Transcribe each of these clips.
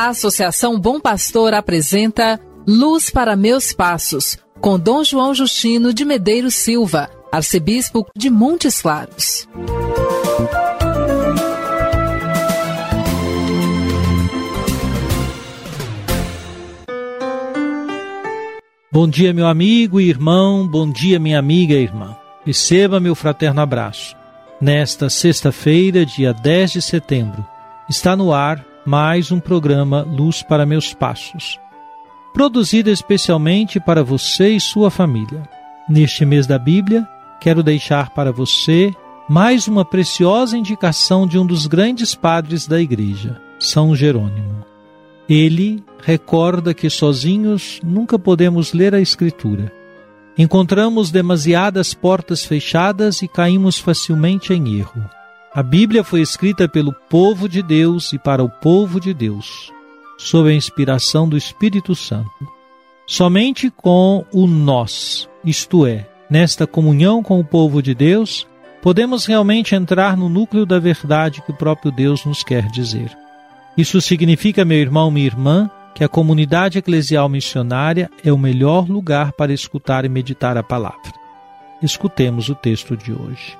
A Associação Bom Pastor apresenta Luz para Meus Passos, com Dom João Justino de Medeiros Silva, arcebispo de Montes Claros. Bom dia, meu amigo e irmão, bom dia, minha amiga e irmã. Receba meu fraterno abraço. Nesta sexta-feira, dia 10 de setembro, está no ar mais um programa Luz para Meus Passos, produzido especialmente para você e sua família. Neste mês da Bíblia, quero deixar para você mais uma preciosa indicação de um dos grandes padres da Igreja, São Jerônimo. Ele recorda que sozinhos nunca podemos ler a Escritura. Encontramos demasiadas portas fechadas e caímos facilmente em erro. A Bíblia foi escrita pelo povo de Deus e para o povo de Deus, sob a inspiração do Espírito Santo. Somente com o nós, isto é, nesta comunhão com o povo de Deus, podemos realmente entrar no núcleo da verdade que o próprio Deus nos quer dizer. Isso significa, meu irmão, minha irmã, que a comunidade eclesial missionária é o melhor lugar para escutar e meditar a palavra. Escutemos o texto de hoje.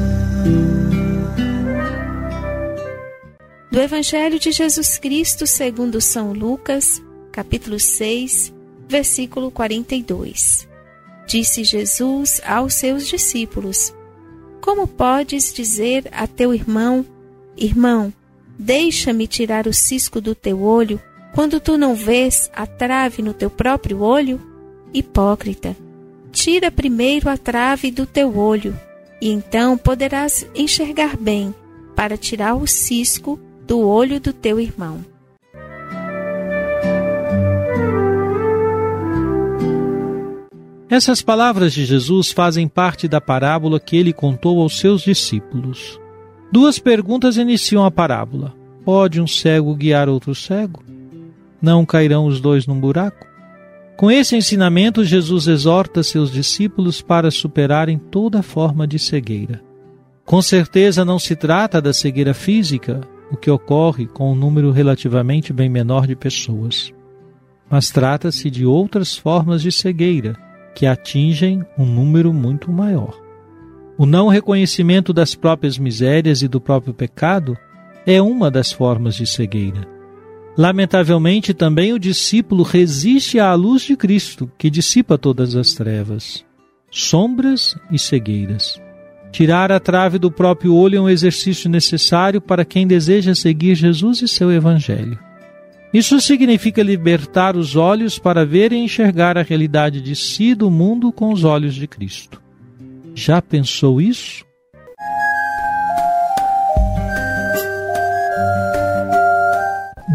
do Evangelho de Jesus Cristo segundo São Lucas, capítulo 6, versículo 42. Disse Jesus aos seus discípulos: Como podes dizer a teu irmão: Irmão, deixa-me tirar o cisco do teu olho, quando tu não vês a trave no teu próprio olho? Hipócrita, tira primeiro a trave do teu olho, e então poderás enxergar bem, para tirar o cisco do olho do teu irmão. Essas palavras de Jesus fazem parte da parábola que ele contou aos seus discípulos. Duas perguntas iniciam a parábola: Pode um cego guiar outro cego? Não cairão os dois num buraco? Com esse ensinamento, Jesus exorta seus discípulos para superarem toda forma de cegueira. Com certeza não se trata da cegueira física, o que ocorre com um número relativamente bem menor de pessoas. Mas trata-se de outras formas de cegueira que atingem um número muito maior. O não reconhecimento das próprias misérias e do próprio pecado é uma das formas de cegueira. Lamentavelmente, também o discípulo resiste à luz de Cristo, que dissipa todas as trevas, sombras e cegueiras. Tirar a trave do próprio olho é um exercício necessário para quem deseja seguir Jesus e seu Evangelho. Isso significa libertar os olhos para ver e enxergar a realidade de si e do mundo com os olhos de Cristo. Já pensou isso?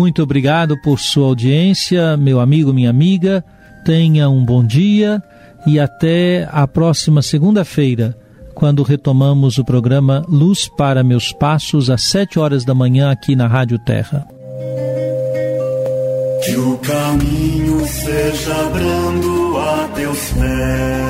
Muito obrigado por sua audiência, meu amigo, minha amiga. Tenha um bom dia e até a próxima segunda-feira quando retomamos o programa Luz para Meus Passos, às sete horas da manhã, aqui na Rádio Terra. Que o caminho seja brando a teus pés.